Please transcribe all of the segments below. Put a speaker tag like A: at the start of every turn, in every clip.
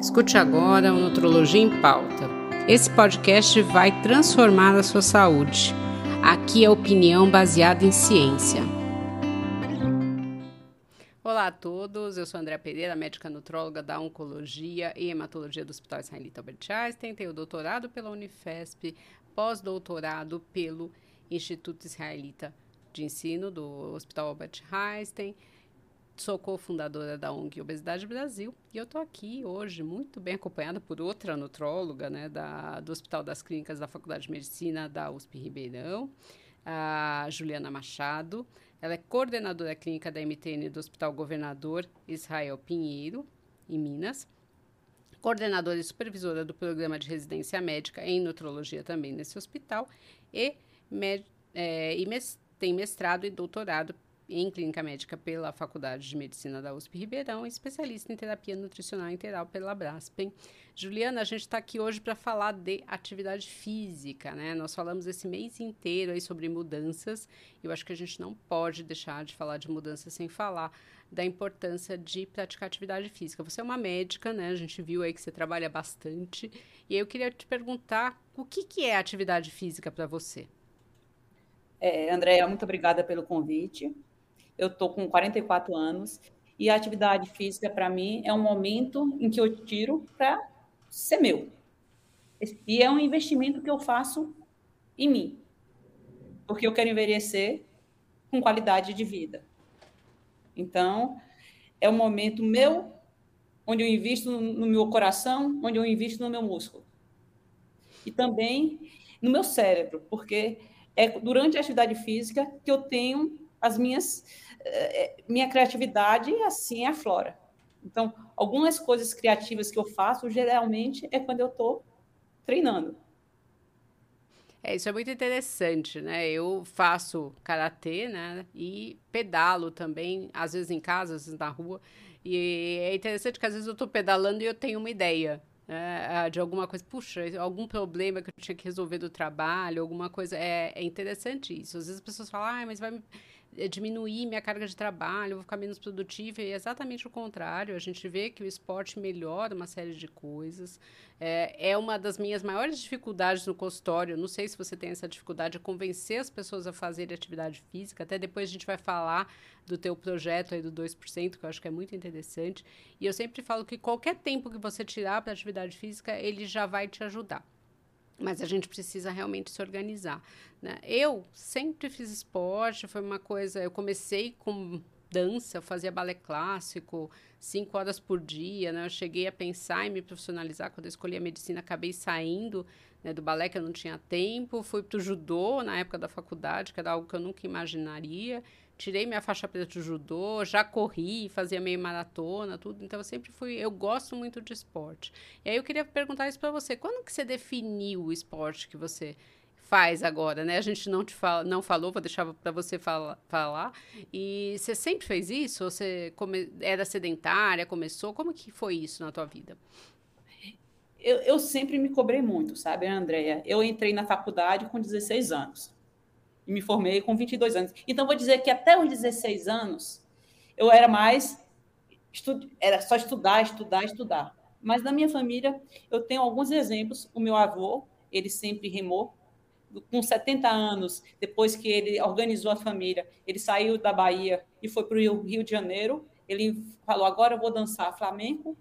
A: Escute agora o Nutrologia em Pauta. Esse podcast vai transformar a sua saúde. Aqui é opinião baseada em ciência. Olá a todos, eu sou Andréa Pereira, médica nutróloga da Oncologia e Hematologia do Hospital Israelita Albert Einstein. Tenho doutorado pela Unifesp, pós-doutorado pelo Instituto Israelita de Ensino do Hospital Albert Einstein Sou cofundadora da ONG Obesidade Brasil e eu estou aqui hoje muito bem acompanhada por outra nutróloga né, da, do Hospital das Clínicas da Faculdade de Medicina da USP Ribeirão, a Juliana Machado. Ela é coordenadora clínica da MTN do Hospital Governador Israel Pinheiro, em Minas. Coordenadora e supervisora do programa de residência médica em nutrologia também nesse hospital. E, é, e mes, tem mestrado e doutorado em clínica médica pela Faculdade de Medicina da USP Ribeirão, especialista em terapia nutricional integral pela Braspen. Juliana, a gente está aqui hoje para falar de atividade física, né? Nós falamos esse mês inteiro aí sobre mudanças. Eu acho que a gente não pode deixar de falar de mudanças sem falar da importância de praticar atividade física. Você é uma médica, né? A gente viu aí que você trabalha bastante. E eu queria te perguntar o que, que é atividade física para você?
B: É, Andréia, muito obrigada pelo convite eu estou com 44 anos e a atividade física, para mim, é um momento em que eu tiro para ser meu. E é um investimento que eu faço em mim, porque eu quero envelhecer com qualidade de vida. Então, é um momento meu, onde eu invisto no meu coração, onde eu invisto no meu músculo. E também no meu cérebro, porque é durante a atividade física que eu tenho as minhas minha criatividade assim aflora. Então, algumas coisas criativas que eu faço, geralmente, é quando eu estou treinando.
A: É, isso é muito interessante, né? Eu faço karatê, né? E pedalo também, às vezes em casa, às vezes na rua. E é interessante que às vezes eu estou pedalando e eu tenho uma ideia né? de alguma coisa, puxa, algum problema que eu tinha que resolver do trabalho, alguma coisa. É, é interessante isso. Às vezes as pessoas falam, ah, mas vai é, diminuir minha carga de trabalho, vou ficar menos produtiva, e é exatamente o contrário. A gente vê que o esporte melhora uma série de coisas. É, é uma das minhas maiores dificuldades no consultório. Não sei se você tem essa dificuldade de convencer as pessoas a fazerem atividade física. Até depois a gente vai falar do teu projeto aí do 2%, que eu acho que é muito interessante. E eu sempre falo que qualquer tempo que você tirar para atividade física, ele já vai te ajudar. Mas a gente precisa realmente se organizar. Né? Eu sempre fiz esporte, foi uma coisa. Eu comecei com dança, eu fazia balé clássico, cinco horas por dia. Né? Eu cheguei a pensar em me profissionalizar quando eu escolhi a medicina, acabei saindo né, do balé, que eu não tinha tempo. Fui para o judô na época da faculdade, que era algo que eu nunca imaginaria tirei minha faixa preta de judô, já corri, fazia meio maratona, tudo. Então eu sempre fui, eu gosto muito de esporte. E aí eu queria perguntar isso para você. Quando que você definiu o esporte que você faz agora, né? A gente não te fala, não falou, vou deixar para você fala, falar. E você sempre fez isso? Você come, era sedentária, começou? Como que foi isso na tua vida?
B: Eu, eu sempre me cobrei muito, sabe, Andréia? Eu entrei na faculdade com 16 anos e me formei com 22 anos. Então, vou dizer que até os 16 anos, eu era mais. Era só estudar, estudar, estudar. Mas na minha família, eu tenho alguns exemplos. O meu avô, ele sempre remou. Com 70 anos, depois que ele organizou a família, ele saiu da Bahia e foi para o Rio de Janeiro. Ele falou: agora eu vou dançar flamenco,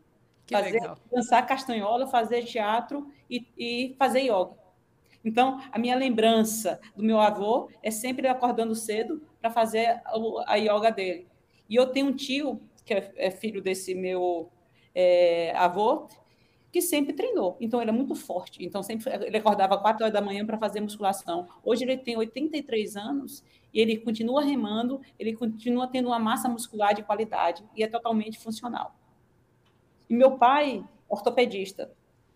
B: fazer, dançar castanhola, fazer teatro e, e fazer yoga. Então, a minha lembrança do meu avô é sempre acordando cedo para fazer a yoga dele. E eu tenho um tio, que é, é filho desse meu é, avô, que sempre treinou. Então, ele é muito forte. Então, sempre ele acordava quatro horas da manhã para fazer musculação. Hoje, ele tem 83 anos e ele continua remando, ele continua tendo uma massa muscular de qualidade e é totalmente funcional. E meu pai, ortopedista,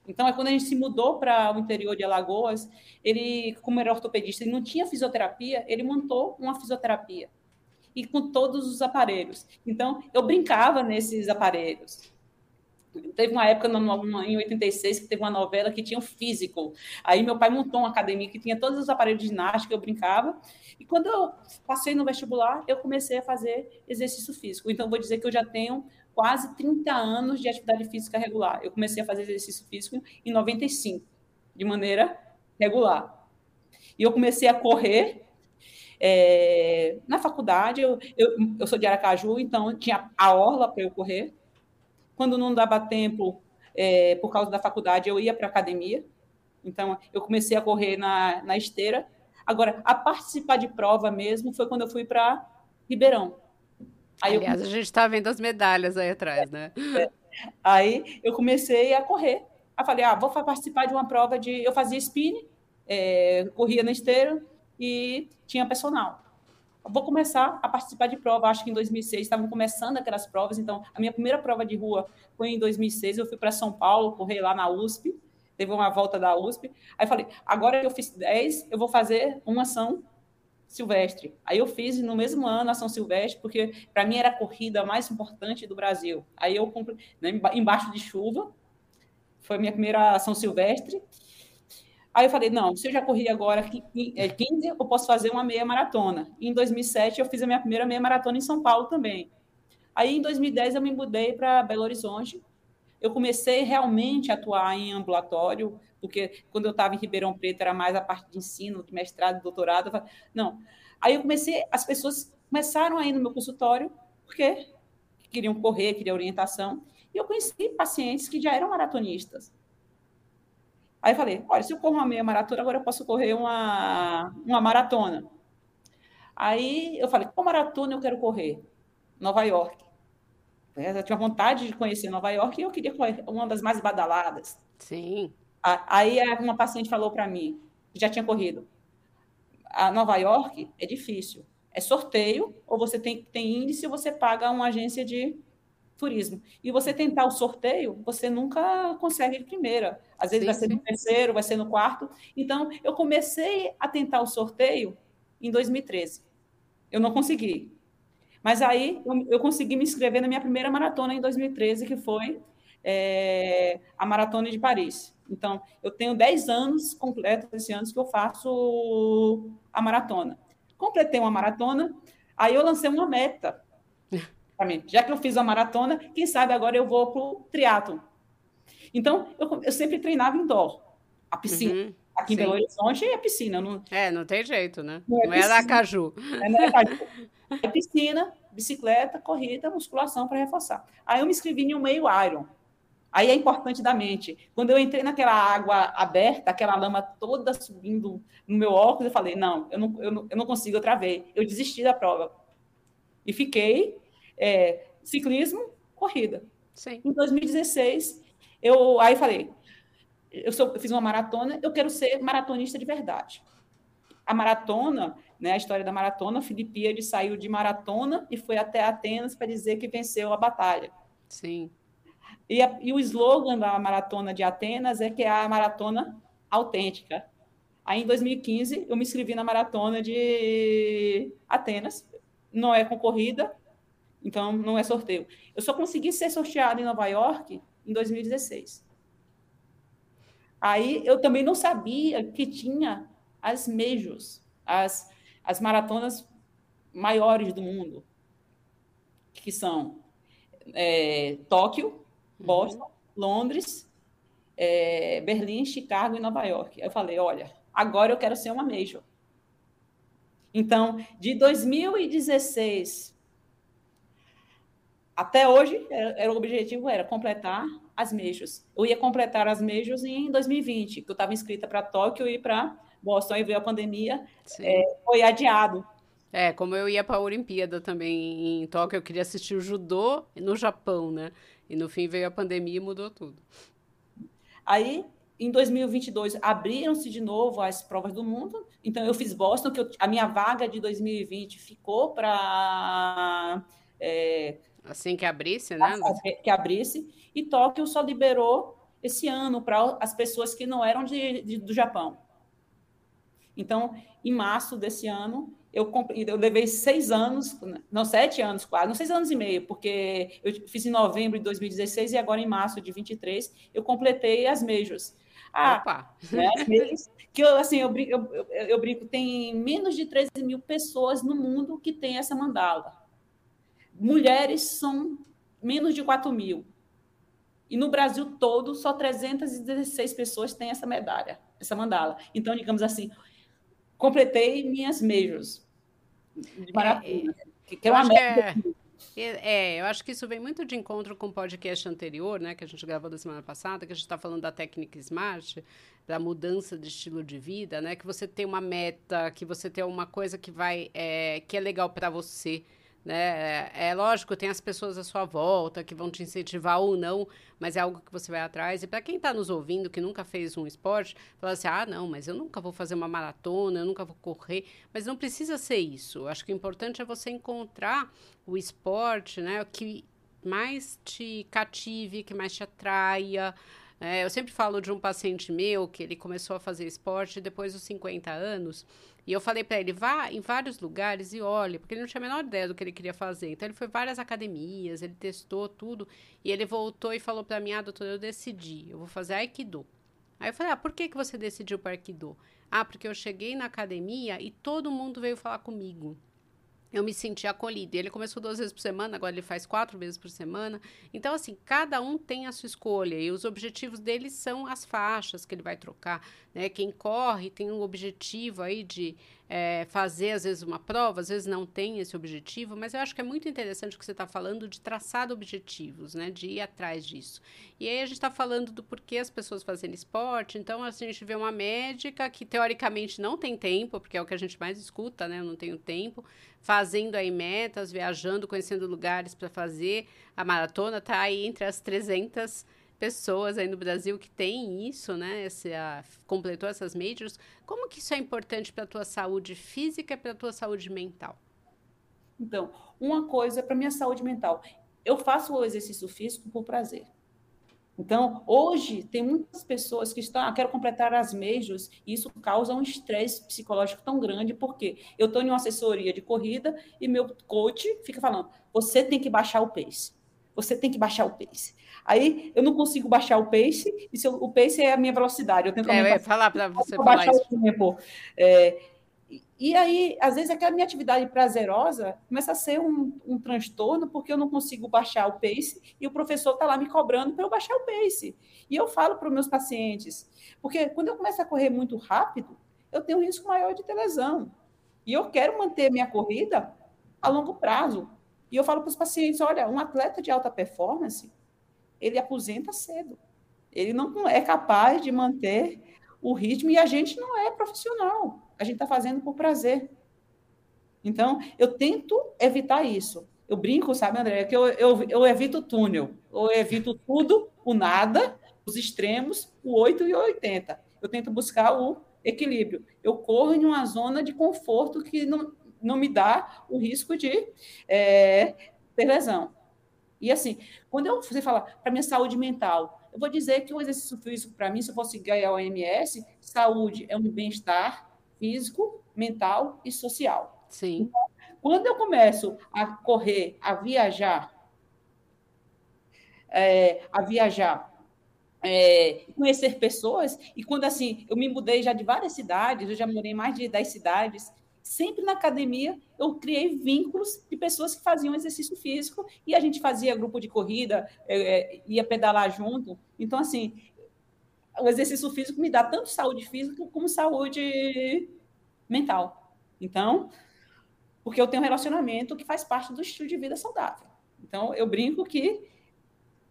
B: então, é quando a gente se mudou para o interior de Alagoas, ele, como era ortopedista, ele não tinha fisioterapia, ele montou uma fisioterapia. E com todos os aparelhos. Então, eu brincava nesses aparelhos. Teve uma época, em 86, que teve uma novela que tinha um físico. Aí meu pai montou uma academia que tinha todos os aparelhos de ginástica, eu brincava. E quando eu passei no vestibular, eu comecei a fazer exercício físico. Então, vou dizer que eu já tenho quase 30 anos de atividade física regular. Eu comecei a fazer exercício físico em 95, de maneira regular. E eu comecei a correr é, na faculdade. Eu, eu, eu, sou de Aracaju, então tinha a orla para eu correr. Quando não dava tempo, é, por causa da faculdade, eu ia para a academia. Então, eu comecei a correr na, na esteira. Agora, a participar de prova mesmo foi quando eu fui para Ribeirão.
A: Aí Aliás, eu... a gente está vendo as medalhas aí atrás, né?
B: É. Aí eu comecei a correr. Aí falei, ah, vou participar de uma prova de. Eu fazia spin, é, corria na esteira e tinha personal. vou começar a participar de prova. Acho que em 2006 estavam começando aquelas provas. Então, a minha primeira prova de rua foi em 2006. Eu fui para São Paulo, correr lá na USP. Teve uma volta da USP. Aí falei, agora que eu fiz 10, eu vou fazer uma ação silvestre. Aí eu fiz no mesmo ano a São Silvestre, porque para mim era a corrida mais importante do Brasil. Aí eu comprei né, embaixo de chuva, foi minha primeira São Silvestre. Aí eu falei, não, se eu já corri agora 15, é, eu posso fazer uma meia maratona. E em 2007 eu fiz a minha primeira meia maratona em São Paulo também. Aí em 2010 eu me mudei para Belo Horizonte. Eu comecei realmente a atuar em ambulatório, porque quando eu estava em Ribeirão Preto era mais a parte de ensino, de mestrado, doutorado. Não. Aí eu comecei, as pessoas começaram a ir no meu consultório, porque queriam correr, queriam orientação. E eu conheci pacientes que já eram maratonistas. Aí falei, olha, se eu corro uma meia maratona, agora eu posso correr uma, uma maratona. Aí eu falei, qual maratona eu quero correr? Nova York. Eu tinha vontade de conhecer Nova York e eu queria correr uma das mais badaladas.
A: Sim.
B: Aí uma paciente falou para mim, que já tinha corrido, a Nova York é difícil. É sorteio, ou você tem, tem índice, ou você paga uma agência de turismo. E você tentar o sorteio, você nunca consegue de primeira. Às vezes sim, vai ser sim. no terceiro, vai ser no quarto. Então, eu comecei a tentar o sorteio em 2013. Eu não consegui. Mas aí eu, eu consegui me inscrever na minha primeira maratona em 2013, que foi é, a Maratona de Paris. Então, eu tenho 10 anos completos esse ano que eu faço a maratona. Completei uma maratona, aí eu lancei uma meta. Já que eu fiz a maratona, quem sabe agora eu vou para o triatlo. Então, eu, eu, sempre treinava indoor, a piscina. Uhum, Aqui sim. em Belo Horizonte é piscina. Não...
A: É, não tem jeito, né? Não é, não é da Caju.
B: É, não é Caju. É piscina, bicicleta, corrida, musculação para reforçar. Aí eu me inscrevi em um meio Iron. Aí é importante da mente. Quando eu entrei naquela água aberta, aquela lama toda subindo no meu óculos, eu falei: não, eu não, eu não, eu não consigo, eu travei. Eu desisti da prova. E fiquei é, ciclismo, corrida.
A: Sim.
B: Em 2016, eu aí falei: eu, sou, eu fiz uma maratona, eu quero ser maratonista de verdade. A maratona, né, a história da maratona, Filipe saiu de maratona e foi até Atenas para dizer que venceu a batalha.
A: Sim.
B: E, a, e o slogan da maratona de Atenas é que é a maratona autêntica. Aí, em 2015, eu me inscrevi na maratona de Atenas. Não é concorrida, então não é sorteio. Eu só consegui ser sorteado em Nova York em 2016. Aí eu também não sabia que tinha as majors, as, as maratonas maiores do mundo, que são é, Tóquio, Boston, uhum. Londres, é, Berlim, Chicago e Nova York. Eu falei, olha, agora eu quero ser uma major. Então, de 2016 até hoje, era, era, o objetivo era completar as majors. Eu ia completar as majors em 2020, que eu estava inscrita para Tóquio e para Boston. Aí veio a pandemia, é, foi adiado.
A: É, como eu ia para a Olimpíada também em Tóquio, eu queria assistir o judô no Japão, né? E no fim veio a pandemia e mudou tudo.
B: Aí, em 2022, abriram-se de novo as provas do mundo. Então, eu fiz Boston, que eu, a minha vaga de 2020 ficou para. É,
A: assim que abrisse, né?
B: Que abrisse. E Tóquio só liberou esse ano para as pessoas que não eram de, de, do Japão. Então, em março desse ano, eu, eu levei seis anos, não, sete anos quase, não, seis anos e meio, porque eu fiz em novembro de 2016 e agora em março de 23 eu completei as majors.
A: Ah, Opa.
B: Né, as majors, que eu, assim, eu, eu, eu, eu brinco, tem menos de 13 mil pessoas no mundo que tem essa mandala. Mulheres são menos de 4 mil. E no Brasil todo, só 316 pessoas têm essa medalha, essa mandala. Então, digamos assim, completei minhas majors de maratona. É, é, que é uma
A: meta. É, eu acho que isso vem muito de encontro com o podcast anterior, né, que a gente gravou da semana passada, que a gente está falando da técnica Smart, da mudança de estilo de vida, né, que você tem uma meta, que você tem uma coisa que vai, é, que é legal para você, né? É, é lógico, tem as pessoas à sua volta que vão te incentivar ou não, mas é algo que você vai atrás. E para quem está nos ouvindo, que nunca fez um esporte, fala assim: ah, não, mas eu nunca vou fazer uma maratona, eu nunca vou correr. Mas não precisa ser isso. Acho que o importante é você encontrar o esporte né, que mais te cative, que mais te atraia. É, eu sempre falo de um paciente meu que ele começou a fazer esporte depois dos 50 anos. E eu falei para ele, vá em vários lugares e olhe, porque ele não tinha a menor ideia do que ele queria fazer. Então ele foi várias academias, ele testou tudo e ele voltou e falou para mim, ah, doutora, eu decidi, eu vou fazer Aikido. Aí eu falei, ah, por que, que você decidiu para Aikido? Ah, porque eu cheguei na academia e todo mundo veio falar comigo eu me senti acolhido. Ele começou duas vezes por semana, agora ele faz quatro vezes por semana. Então, assim, cada um tem a sua escolha e os objetivos dele são as faixas que ele vai trocar. Né? Quem corre tem um objetivo aí de é, fazer, às vezes, uma prova, às vezes não tem esse objetivo, mas eu acho que é muito interessante o que você está falando de traçar objetivos, né? De ir atrás disso. E aí a gente está falando do porquê as pessoas fazem esporte, então assim, a gente vê uma médica que teoricamente não tem tempo, porque é o que a gente mais escuta, né? Eu não tenho tempo, fazendo aí metas, viajando, conhecendo lugares para fazer a maratona, tá aí entre as 300 pessoas aí no Brasil que tem isso, né? Esse, a, completou essas majors. Como que isso é importante para a tua saúde física e para a tua saúde mental?
B: Então, uma coisa para minha saúde mental. Eu faço o exercício físico por prazer. Então, hoje, tem muitas pessoas que estão, ah, quero completar as majors, e isso causa um estresse psicológico tão grande, porque eu estou em uma assessoria de corrida e meu coach fica falando: você tem que baixar o pace, você tem que baixar o pace. Aí eu não consigo baixar o pace, e se eu, o pace é a minha velocidade. Eu tento
A: é, eu falar para você falar baixar isso. o tempo.
B: É, e aí, às vezes, aquela minha atividade prazerosa começa a ser um, um transtorno, porque eu não consigo baixar o pace e o professor está lá me cobrando para eu baixar o pace. E eu falo para os meus pacientes, porque quando eu começo a correr muito rápido, eu tenho um risco maior de ter lesão. E eu quero manter minha corrida a longo prazo. E eu falo para os pacientes: olha, um atleta de alta performance, ele aposenta cedo. Ele não é capaz de manter o ritmo e a gente não é profissional. A gente está fazendo por prazer. Então, eu tento evitar isso. Eu brinco, sabe, André, que eu, eu, eu evito o túnel. Eu evito tudo, o nada, os extremos, o 8 e o 80. Eu tento buscar o equilíbrio. Eu corro em uma zona de conforto que não, não me dá o risco de é, ter lesão. E assim, quando eu, você fala para minha saúde mental, eu vou dizer que o exercício físico, para mim, se eu fosse ganhar a OMS, saúde é um bem-estar físico, mental e social.
A: Sim.
B: Então, quando eu começo a correr, a viajar, é, a viajar, é, conhecer pessoas, e quando assim, eu me mudei já de várias cidades, eu já morei em mais de 10 cidades, sempre na academia eu criei vínculos de pessoas que faziam exercício físico e a gente fazia grupo de corrida, é, é, ia pedalar junto. Então, assim, o exercício físico me dá tanto saúde física como saúde mental. Então, porque eu tenho um relacionamento que faz parte do estilo de vida saudável. Então, eu brinco que.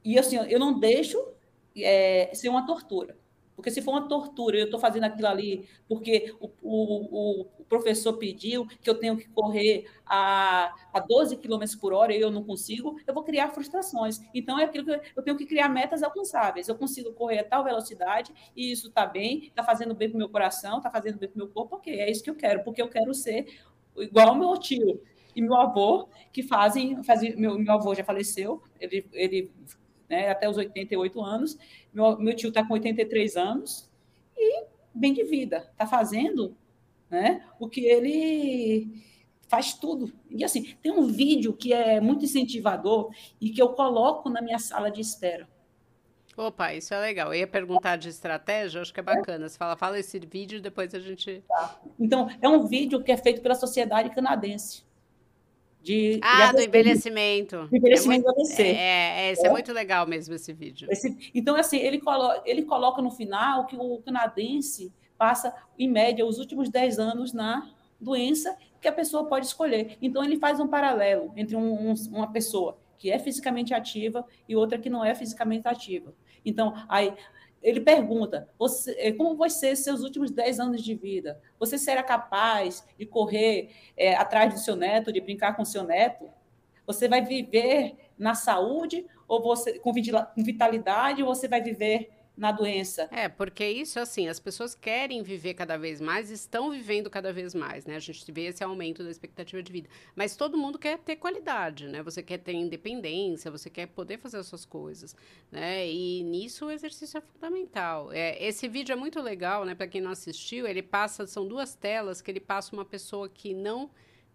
B: E assim, eu não deixo é, ser uma tortura. Porque se for uma tortura, eu estou fazendo aquilo ali porque o, o, o, professor pediu que eu tenho que correr a, a 12 km por hora e eu não consigo, eu vou criar frustrações. Então, é aquilo que eu tenho que criar metas alcançáveis. Eu consigo correr a tal velocidade e isso está bem, está fazendo bem para o meu coração, está fazendo bem para o meu corpo, ok, é isso que eu quero, porque eu quero ser igual ao meu tio e meu avô, que fazem, fazem meu, meu avô já faleceu, ele, ele né, até os 88 anos. Meu, meu tio está com 83 anos e bem de vida, está fazendo né, o que ele faz tudo. E assim, tem um vídeo que é muito incentivador e que eu coloco na minha sala de espera.
A: Opa, isso é legal. Eu ia perguntar de estratégia, acho que é bacana. Você fala, fala esse vídeo depois a gente.
B: Tá. Então, é um vídeo que é feito pela Sociedade Canadense. De,
A: ah, de do envelhecimento.
B: Do envelhecimento
A: é
B: muito.
A: É, é, esse é. é. muito legal mesmo esse vídeo.
B: Esse, então, assim, ele coloca, ele coloca no final que o canadense passa, em média, os últimos 10 anos na doença que a pessoa pode escolher. Então, ele faz um paralelo entre um, um, uma pessoa que é fisicamente ativa e outra que não é fisicamente ativa. Então, aí ele pergunta: você, eh, como vai ser seus últimos 10 anos de vida? Você será capaz de correr é, atrás do seu neto, de brincar com seu neto? Você vai viver na saúde ou você com vitalidade ou você vai viver na doença.
A: É, porque isso, assim, as pessoas querem viver cada vez mais, estão vivendo cada vez mais, né? A gente vê esse aumento da expectativa de vida. Mas todo mundo quer ter qualidade, né? Você quer ter independência, você quer poder fazer as suas coisas, né? E nisso o exercício é fundamental. É, esse vídeo é muito legal, né? Para quem não assistiu, ele passa, são duas telas que ele passa uma pessoa que não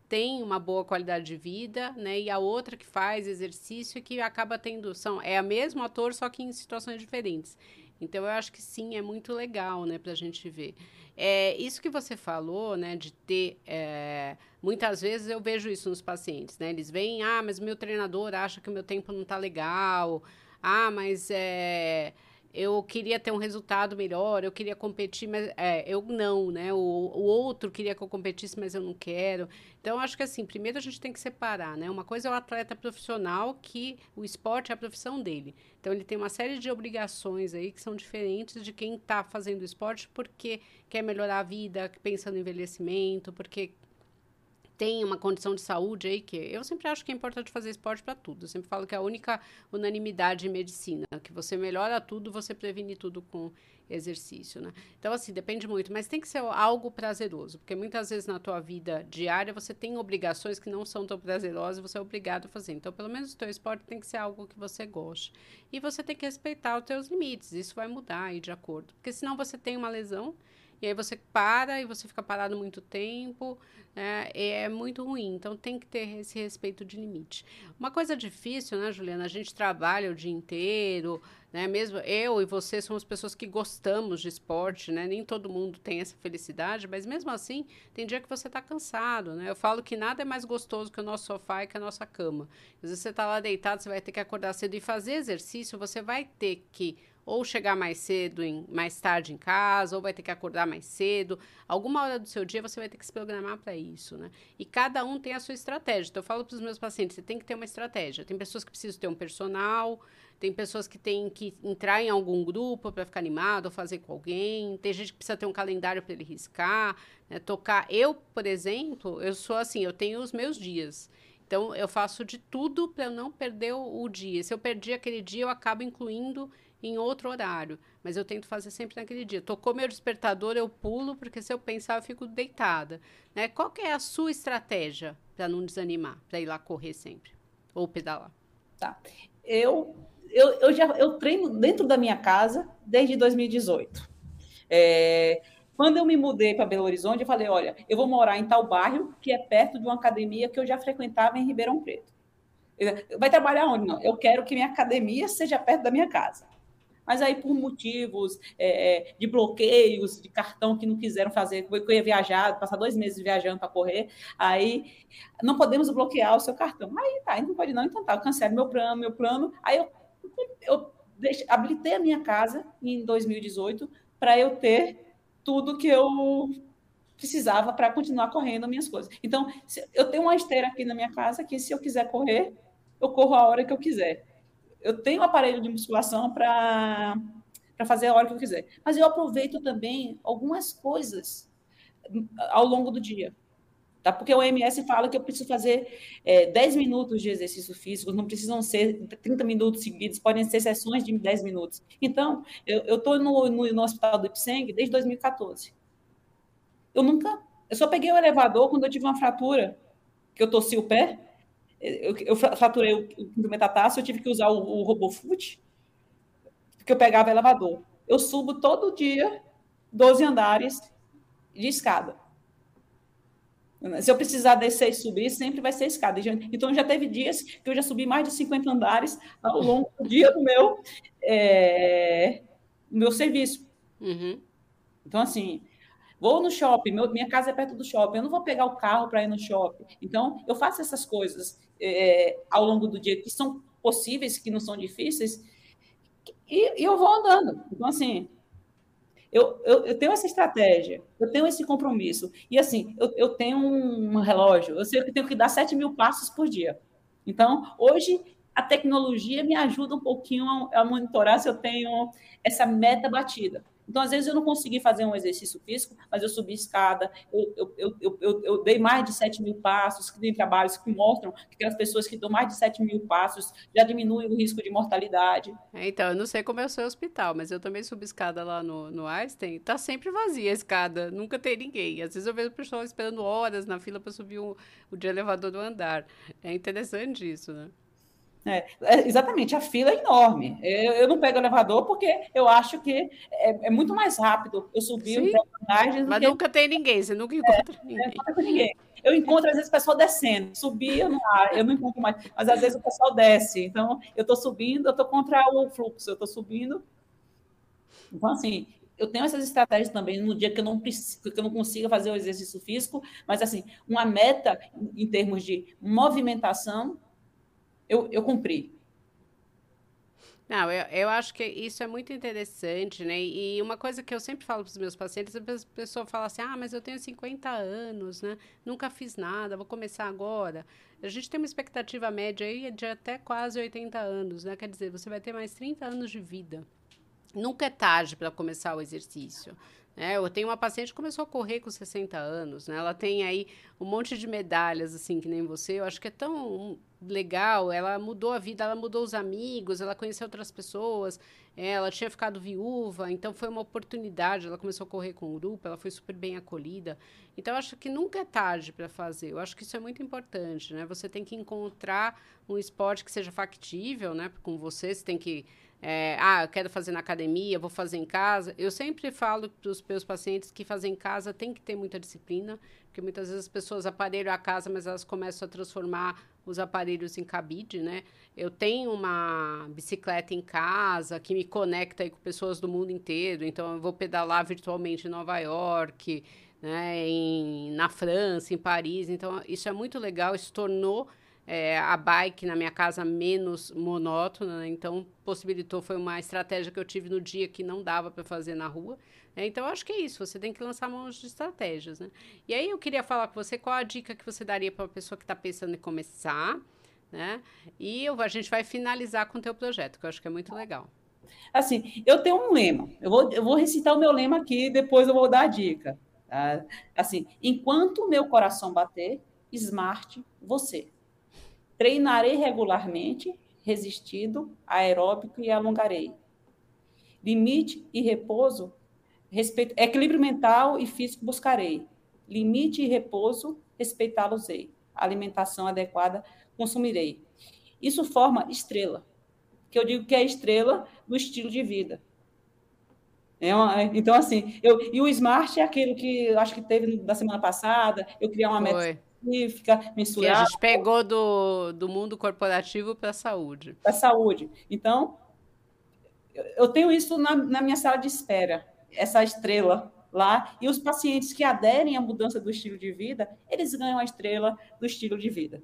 A: tem uma boa qualidade de vida, né? E a outra que faz exercício e que acaba tendo são é a mesmo ator só que em situações diferentes. Então, eu acho que sim, é muito legal, né, para a gente ver. É, isso que você falou, né, de ter. É, muitas vezes eu vejo isso nos pacientes, né? Eles vêm, ah, mas meu treinador acha que o meu tempo não está legal. Ah, mas é eu queria ter um resultado melhor, eu queria competir, mas é, eu não, né? O, o outro queria que eu competisse, mas eu não quero. Então, acho que assim, primeiro a gente tem que separar, né? Uma coisa é o atleta profissional, que o esporte é a profissão dele. Então, ele tem uma série de obrigações aí que são diferentes de quem está fazendo esporte porque quer melhorar a vida, pensa no envelhecimento, porque tem uma condição de saúde aí que eu sempre acho que é importante fazer esporte para tudo. Eu sempre falo que é a única unanimidade em medicina, que você melhora tudo, você previne tudo com exercício, né? Então assim, depende muito, mas tem que ser algo prazeroso, porque muitas vezes na tua vida diária você tem obrigações que não são tão prazerosas, você é obrigado a fazer. Então, pelo menos o teu esporte tem que ser algo que você goste. E você tem que respeitar os teus limites. Isso vai mudar aí de acordo, porque senão você tem uma lesão e aí você para e você fica parado muito tempo, né? é muito ruim. Então tem que ter esse respeito de limite. Uma coisa difícil, né, Juliana? A gente trabalha o dia inteiro, né? Mesmo eu e você somos pessoas que gostamos de esporte, né? Nem todo mundo tem essa felicidade, mas mesmo assim, tem dia que você está cansado, né? Eu falo que nada é mais gostoso que o nosso sofá e que a nossa cama. Às vezes você está lá deitado, você vai ter que acordar cedo e fazer exercício, você vai ter que ou chegar mais cedo, em, mais tarde em casa, ou vai ter que acordar mais cedo. Alguma hora do seu dia você vai ter que se programar para isso, né? E cada um tem a sua estratégia. Então, eu falo para os meus pacientes, você tem que ter uma estratégia. Tem pessoas que precisam ter um personal, tem pessoas que têm que entrar em algum grupo para ficar animado, ou fazer com alguém. Tem gente que precisa ter um calendário para ele riscar, né? tocar. Eu, por exemplo, eu sou assim, eu tenho os meus dias. Então, eu faço de tudo para eu não perder o, o dia. Se eu perdi aquele dia, eu acabo incluindo em outro horário, mas eu tento fazer sempre naquele dia. Tocou meu despertador, eu pulo, porque se eu pensar, eu fico deitada. Né? Qual que é a sua estratégia para não desanimar, para ir lá correr sempre? Ou pedalar?
B: Tá. Eu, eu, eu já eu treino dentro da minha casa desde 2018. É, quando eu me mudei para Belo Horizonte, eu falei: olha, eu vou morar em tal bairro que é perto de uma academia que eu já frequentava em Ribeirão Preto. Vai trabalhar onde? Não, eu quero que minha academia seja perto da minha casa. Mas aí, por motivos é, é, de bloqueios, de cartão que não quiseram fazer, que eu ia viajar, passar dois meses viajando para correr, aí não podemos bloquear o seu cartão. Aí tá, não pode não, então tá, eu cancelo meu plano, meu plano. Aí eu, eu deixe, habilitei a minha casa em 2018 para eu ter tudo que eu precisava para continuar correndo minhas coisas. Então, eu tenho uma esteira aqui na minha casa que, se eu quiser correr, eu corro a hora que eu quiser eu tenho um aparelho de musculação para fazer a hora que eu quiser. Mas eu aproveito também algumas coisas ao longo do dia. Tá? Porque o OMS fala que eu preciso fazer é, 10 minutos de exercício físico, não precisam ser 30 minutos seguidos, podem ser sessões de 10 minutos. Então, eu estou no, no, no, hospital do Ipseng desde 2014. Eu nunca. Eu só peguei o elevador quando eu tive uma fratura, que eu torci o pé, eu, eu fraturei o quinto metatarso, eu tive que usar o, o RoboFoot, porque eu pegava elevador. Eu subo todo dia 12 andares de escada. Se eu precisar descer e subir, sempre vai ser escada. Então, já teve dias que eu já subi mais de 50 andares ao longo do dia do meu, é, do meu serviço. Uhum. Então, assim, Vou no shopping, meu, minha casa é perto do shopping, eu não vou pegar o carro para ir no shopping. Então, eu faço essas coisas é, ao longo do dia que são possíveis, que não são difíceis, e, e eu vou andando. Então, assim, eu, eu, eu, tenho essa estratégia, eu tenho esse compromisso. E, assim, eu, eu tenho um relógio, eu sei que tenho que dar 7 mil passos por dia. Então, hoje, a tecnologia me ajuda um pouquinho a, a monitorar se eu tenho essa meta batida. Então, às vezes, eu não consegui fazer um exercício físico, mas eu subi escada, eu, eu, eu, eu, dei mais de 7 mil passos, que tem trabalhos que mostram que aquelas pessoas que dão mais de 7 mil passos já diminuem o risco de mortalidade.
A: É, então, eu não sei como é o seu hospital, mas eu também subi escada lá no, no Einstein, tá sempre vazia a escada, nunca tem ninguém. Às vezes eu vejo o pessoal esperando horas na fila para subir o, o de elevador do andar. É interessante isso, né?
B: É, é, exatamente, a fila é enorme. Eu, eu, não pego elevador porque eu acho que é, é muito mais rápido eu subir
A: personagens. Mas que... nunca tem ninguém, você nunca encontra é, ninguém.
B: ninguém. Eu encontro, às vezes, o pessoal descendo. Subir, eu não, eu não encontro mais. Mas, às vezes, o pessoal desce. Então, eu estou subindo, eu estou contra o fluxo, eu estou subindo. Então, assim, eu tenho essas estratégias também no dia que eu não preciso, que eu não consiga fazer o exercício físico, mas assim, uma meta em termos de movimentação eu, eu cumpri.
A: Não, eu, eu acho que isso é muito interessante, né? E uma coisa que eu sempre falo para os meus pacientes, a pessoa fala assim, ah, mas eu tenho 50 anos, né? Nunca fiz nada, vou começar agora. A gente tem uma expectativa média aí de até quase 80 anos, né? Quer dizer, você vai ter mais 30 anos de vida. Nunca é tarde para começar o exercício. É, eu tenho uma paciente que começou a correr com 60 anos, né? Ela tem aí um monte de medalhas, assim, que nem você. Eu acho que é tão legal. Ela mudou a vida, ela mudou os amigos, ela conheceu outras pessoas. Ela tinha ficado viúva, então foi uma oportunidade. Ela começou a correr com o grupo, ela foi super bem acolhida. Então, eu acho que nunca é tarde para fazer. Eu acho que isso é muito importante, né? Você tem que encontrar um esporte que seja factível, né? Com você, você tem que é, ah, eu quero fazer na academia, vou fazer em casa. Eu sempre falo para os meus pacientes que fazer em casa tem que ter muita disciplina, porque muitas vezes as pessoas aparelham a casa, mas elas começam a transformar os aparelhos em cabide, né? Eu tenho uma bicicleta em casa que me conecta com pessoas do mundo inteiro, então eu vou pedalar virtualmente em Nova York, né, em, na França, em Paris, então isso é muito legal, isso tornou é, a bike na minha casa menos monótona, né? então possibilitou, foi uma estratégia que eu tive no dia que não dava para fazer na rua. Né? Então, acho que é isso, você tem que lançar mãos de estratégias. Né? E aí eu queria falar com você qual a dica que você daria para uma pessoa que está pensando em começar, né? E eu, a gente vai finalizar com o teu projeto, que eu acho que é muito legal.
B: Assim, eu tenho um lema, eu vou, eu vou recitar o meu lema aqui, depois eu vou dar a dica. Tá? Assim, enquanto o meu coração bater, smart você. Treinarei regularmente, resistido, aeróbico e alongarei. Limite e repouso, respeito, equilíbrio mental e físico buscarei. Limite e repouso, respeitá-los-ei. Alimentação adequada, consumirei. Isso forma estrela, que eu digo que é estrela do estilo de vida. É uma, é, então, assim, eu, e o Smart é aquilo que eu acho que teve da semana passada, eu criei uma Foi. meta específica, mensurável.
A: Que a gente pegou do, do mundo corporativo para a saúde.
B: Para a saúde. Então, eu tenho isso na, na minha sala de espera, essa estrela lá, e os pacientes que aderem à mudança do estilo de vida, eles ganham a estrela do estilo de vida.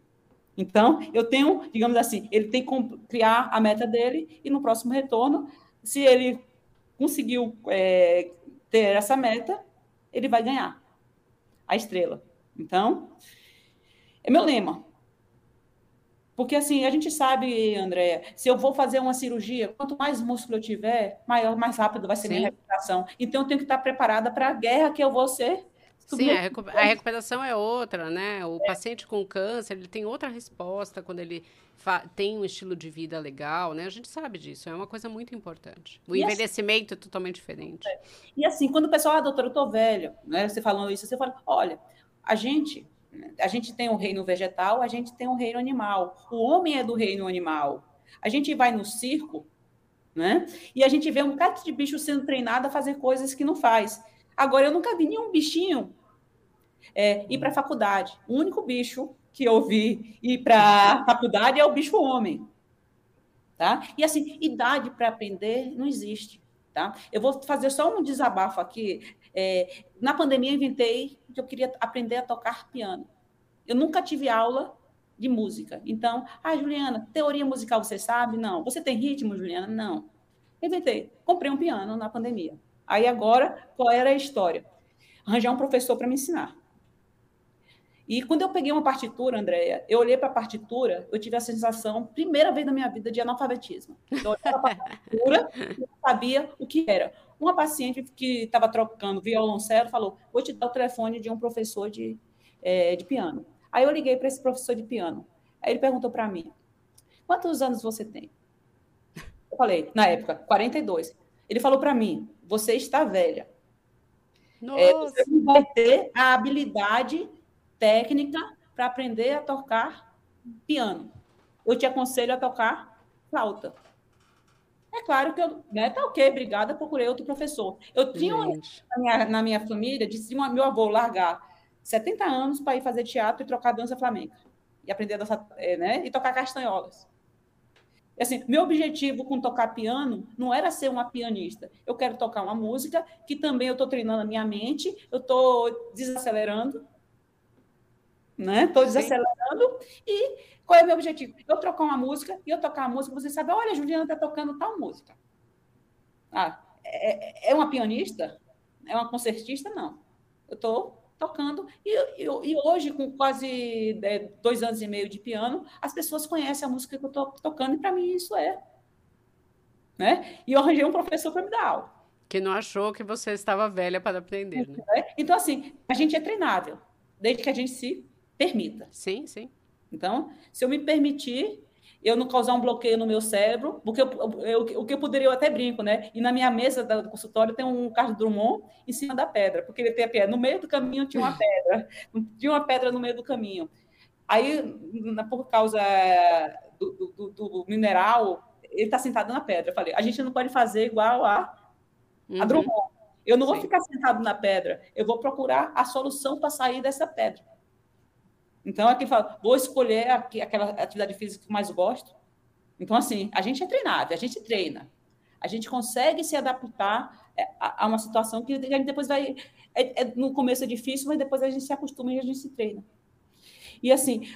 B: Então, eu tenho, digamos assim, ele tem que criar a meta dele e no próximo retorno, se ele conseguiu é, ter essa meta, ele vai ganhar a estrela. Então, é meu lema. Porque assim, a gente sabe, André, se eu vou fazer uma cirurgia, quanto mais músculo eu tiver, maior, mais rápido vai ser Sim. minha recuperação. Então eu tenho que estar preparada para a guerra que eu vou ser.
A: Sim, a, recu a, recuperação é outra, né? O é. paciente com câncer, ele tem outra resposta quando ele tem um estilo de vida legal, né? A gente sabe disso, é uma coisa muito importante. O e assim envelhecimento assim, é totalmente diferente. É.
B: E assim, quando o pessoal, ah, doutor, eu tô velho, né? Você falando isso, você fala, olha, a gente a gente tem o reino vegetal, a gente tem o reino animal. O homem é do reino animal. A gente vai no circo, né? E a gente vê um bocado de bicho sendo treinado a fazer coisas que não faz. Agora, eu nunca vi nenhum bichinho é, ir para a faculdade. O único bicho que eu vi ir para a faculdade é o bicho homem. Tá? E assim, idade para aprender não existe. Tá? Eu vou fazer só um desabafo aqui. É, na pandemia, eu inventei que eu queria aprender a tocar piano. Eu nunca tive aula de música. Então, ah, Juliana, teoria musical você sabe? Não. Você tem ritmo, Juliana? Não. Inventei. Comprei um piano na pandemia. Aí agora, qual era a história? Arranjar um professor para me ensinar. E quando eu peguei uma partitura, Andréia, eu olhei para a partitura, eu tive a sensação, primeira vez na minha vida, de analfabetismo. Eu olhava para a partitura e não sabia o que era. Uma paciente que estava trocando violoncelo falou: Vou te dar o telefone de um professor de, é, de piano. Aí eu liguei para esse professor de piano. Aí ele perguntou para mim: Quantos anos você tem? Eu falei, na época, 42. Ele falou para mim: Você está velha. É, você não vai ter a habilidade técnica para aprender a tocar piano. Eu te aconselho a tocar flauta. É claro que eu, né, tá ok, obrigada, procurei outro professor. Eu tinha na minha, na minha, família, disse meu avô largar 70 anos para ir fazer teatro e trocar dança flamenca. E aprender a dançar, é, né, e tocar castanholas. Assim, meu objetivo com tocar piano não era ser uma pianista. Eu quero tocar uma música que também eu estou treinando a minha mente, eu estou desacelerando, né? Estou desacelerando. E qual é o meu objetivo? Eu trocar uma música e eu tocar uma música, você sabe, olha, a Juliana está tocando tal música. Ah, é, é uma pianista? É uma concertista? Não. Eu estou tocando. E, e, e, hoje, com quase é, dois anos e meio de piano, as pessoas conhecem a música que eu estou tocando, e para mim isso é. Né? E eu arranjei um professor para me dar aula.
A: Que não achou que você estava velha para aprender. Né?
B: Então, assim, a gente é treinável, desde que a gente se permita.
A: Sim, sim.
B: Então, se eu me permitir, eu não causar um bloqueio no meu cérebro, porque o que eu poderia, eu até brinco, né? E na minha mesa do consultório tem um Carlos Drummond em cima da pedra, porque ele tem a pedra. No meio do caminho tinha uma pedra, tinha uma pedra no meio do caminho. Aí, por causa do, do, do mineral, ele está sentado na pedra. Eu falei, a gente não pode fazer igual a, uhum. a Drummond. Eu não vou Sim. ficar sentado na pedra, eu vou procurar a solução para sair dessa pedra. Então, aqui fala, vou escolher aquela atividade física que mais gosto. Então, assim, a gente é treinado, a gente treina. A gente consegue se adaptar é, a, uma situação que a gente depois vai. É, é, no começo é difícil, mas depois a gente se acostuma e a gente se treina. E, assim,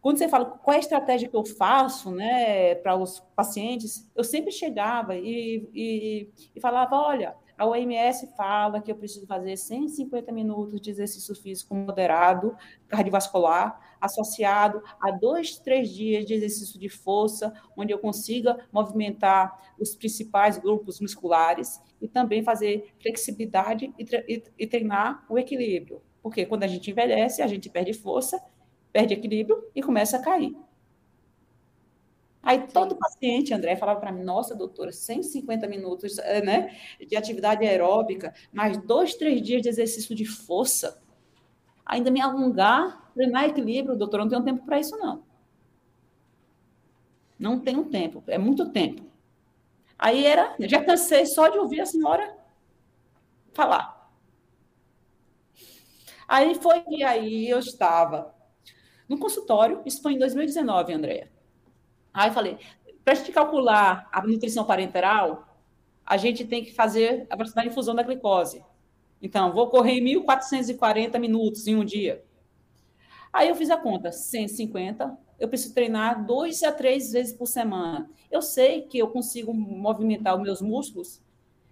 B: quando você fala qual é a estratégia que eu faço né, para os pacientes, eu sempre chegava e, e, e falava: olha, a OMS fala que eu preciso fazer 150 minutos de exercício físico moderado, cardiovascular, associado a dois, três dias de exercício de força, onde eu consiga movimentar os principais grupos musculares e também fazer flexibilidade e, treinar o equilíbrio. Porque quando a gente envelhece, a gente perde força, perde equilíbrio e começa a cair. Aí todo paciente, André, falava para mim, nossa, doutora, 150 minutos eh, né, de atividade aeróbica, mais dois, três dias de exercício de força, ainda me alongar, treinar equilíbrio, doutora, não tenho tempo para isso, não. Não tenho tempo, é muito tempo. Aí era, já cansei só de ouvir a senhora falar. Aí foi que aí eu estava no consultório, isso foi em 2019, Andréia. Aí eu falei, para gente calcular a nutrição parenteral, a gente tem que fazer a velocidade de infusão da glicose. Então, vou correr 1.440 minutos em um dia. Aí eu fiz a conta, 150, eu preciso treinar dois a três vezes por semana. Eu sei que eu consigo movimentar os meus músculos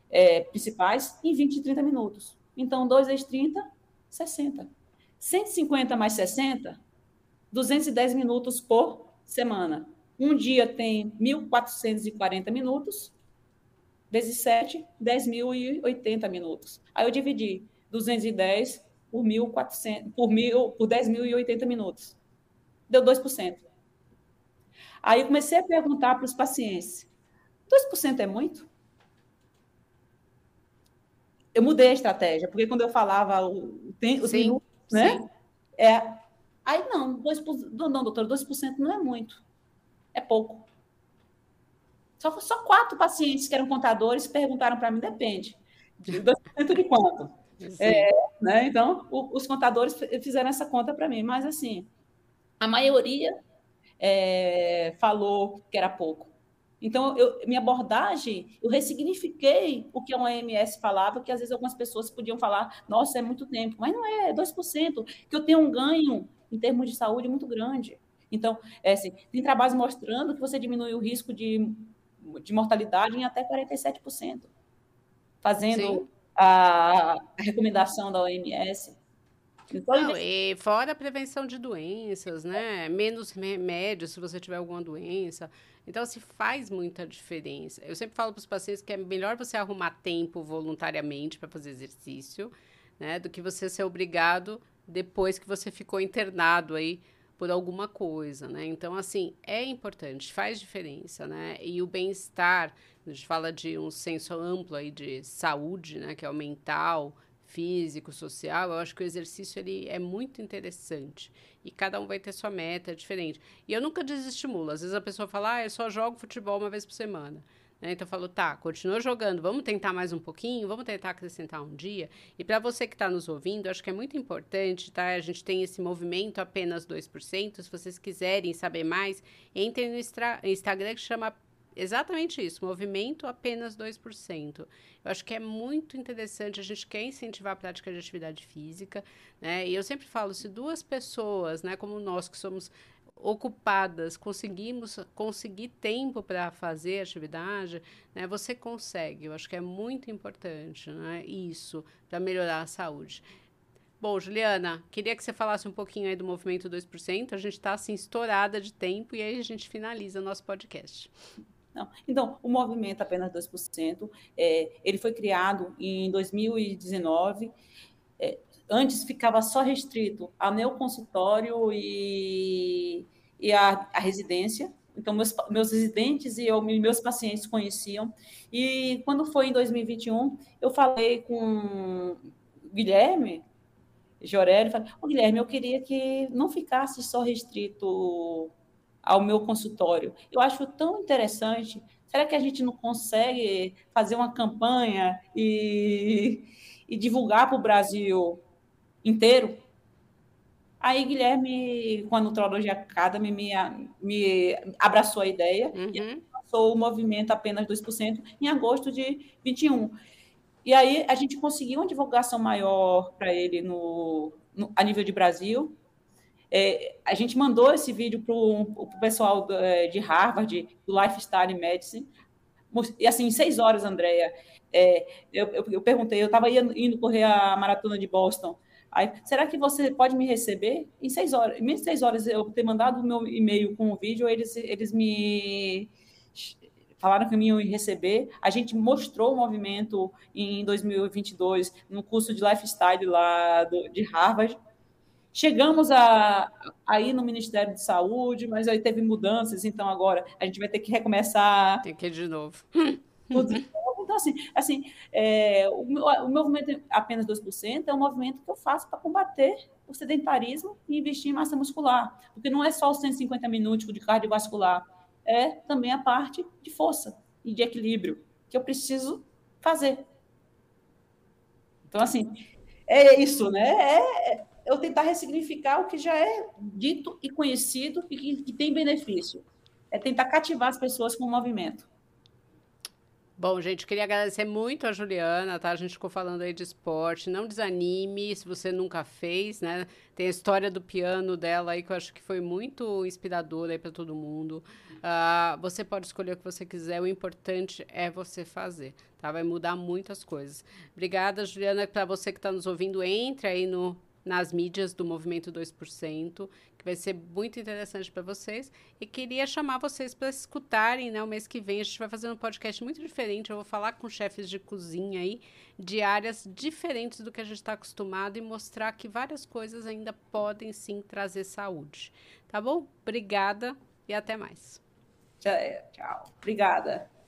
B: é, principais em 20, 30 minutos. Então, 2 vezes 30, 60. 150 mais 60, 210 minutos por semana. Um dia tem 1.440 minutos, vezes 7, 10.080 minutos. Aí eu dividi 210 por 1.400, por, mil, por 10.080 minutos. Deu 2%. Aí eu comecei a perguntar para os pacientes: 2% é muito? Eu mudei a estratégia, porque quando eu falava o, tempo, né? Sim. É, aí não, 2%, não, doutor, 2% não é muito é pouco. Só, só quatro pacientes que eram contadores perguntaram para mim, depende. De 2% de quanto? É, né? Então, o, os contadores fizeram essa conta para mim, mas assim, a maioria é, falou que era pouco. Então, eu, minha abordagem, eu ressignifiquei o que a OMS falava, que às vezes algumas pessoas podiam falar, nossa, é muito tempo, mas não é, é 2%, que eu tenho um ganho em termos de saúde muito grande. Então, é assim, tem trabalhos mostrando que você diminui o risco de, de mortalidade em até 47%, fazendo a, a, recomendação da OMS.
A: Então, Não, e fora a prevenção de doenças, né? Menos remédios se você tiver alguma doença. Então, se faz muita diferença. Eu sempre falo para os pacientes que é melhor você arrumar tempo voluntariamente para fazer exercício, né? Do que você ser obrigado depois que você ficou internado aí por alguma coisa, né? Então, assim, é importante, faz diferença, né? E o bem-estar, a gente fala de um senso amplo aí de saúde, né? Que é o mental, físico, social, eu acho que o exercício ele é muito interessante. E cada um vai ter sua meta, é diferente. E eu nunca desestimulo. Às vezes a pessoa fala, ah, eu só jogo futebol uma vez por semana. Né? Então, eu falo, tá, continua jogando, vamos tentar mais um pouquinho, vamos tentar acrescentar um dia. E para você que está nos ouvindo, acho que é muito importante, tá? A gente tem esse movimento apenas 2%. Se vocês quiserem saber mais, entrem no Instagram que chama exatamente isso, movimento apenas 2%. Eu acho que é muito interessante, a gente quer incentivar a prática de atividade física, né? E eu sempre falo, se duas pessoas, né, como nós que somos ocupadas, conseguimos conseguir tempo para fazer atividade, né, você consegue. Eu acho que é muito importante né, isso para melhorar a saúde. Bom, Juliana, queria que você falasse um pouquinho aí do movimento 2%. A gente está assim estourada de tempo e aí a gente finaliza o nosso podcast.
B: Não. Então, o movimento apenas 2%, é, ele foi criado em 2019. É, antes ficava só restrito ao neoconsultório e, e a, a residência. Então, meus, meus residentes e eu, meus pacientes conheciam. E quando foi em 2021, eu falei com Guilherme Jorelli, falei, oh, Guilherme, eu queria que não ficasse só restrito ao meu consultório. Eu acho tão interessante. Será que a gente não consegue fazer uma campanha e, e divulgar para o Brasil inteiro. Aí Guilherme, com a Nutrologia Academy, me, me abraçou a ideia uhum. e lançou o movimento apenas 2% em agosto de 21. E aí a gente conseguiu uma divulgação maior para ele no, no, a nível de Brasil. É, a gente mandou esse vídeo para o pessoal é, de Harvard, do Lifestyle Medicine. E assim, em seis horas, Andréia, é, eu, eu, eu, perguntei, eu estava indo correr a maratona de Boston. Aí, será que você pode me receber? Em seis horas, em seis horas eu ter mandado o meu e-mail com o vídeo, eles, eles me falaram que me iam receber. A gente mostrou o movimento em 2022 no curso de lifestyle lá do, de Harvard. Chegamos a, aí no Ministério de Saúde, mas aí teve mudanças, então agora a gente vai ter que recomeçar.
A: Tem que ir de novo.
B: Tudo de novo. Então, assim, assim é, o, o movimento apenas 2% é um movimento que eu faço para combater o sedentarismo e investir em massa muscular. Porque não é só os 150 minutos de cardiovascular, é também a parte de força e de equilíbrio que eu preciso fazer. Então, assim, é isso, né? É, é eu tentar ressignificar o que já é dito e conhecido e que, que tem benefício. É tentar cativar as pessoas com o movimento.
A: Bom, gente, queria agradecer muito a Juliana, tá? A gente ficou falando aí de esporte. Não desanime se você nunca fez, né? Tem a história do piano dela aí que eu acho que foi muito inspiradora aí para todo mundo. Uh, você pode escolher o que você quiser, o importante é você fazer, tá? Vai mudar muitas coisas. Obrigada, Juliana, para você que está nos ouvindo. Entre aí no nas mídias do Movimento 2%, que vai ser muito interessante para vocês. E queria chamar vocês para escutarem, né? O mês que vem a gente vai fazer um podcast muito diferente. Eu vou falar com chefes de cozinha aí, de áreas diferentes do que a gente está acostumado e mostrar que várias coisas ainda podem sim trazer saúde. Tá bom? Obrigada e até mais.
B: Tchau. Obrigada.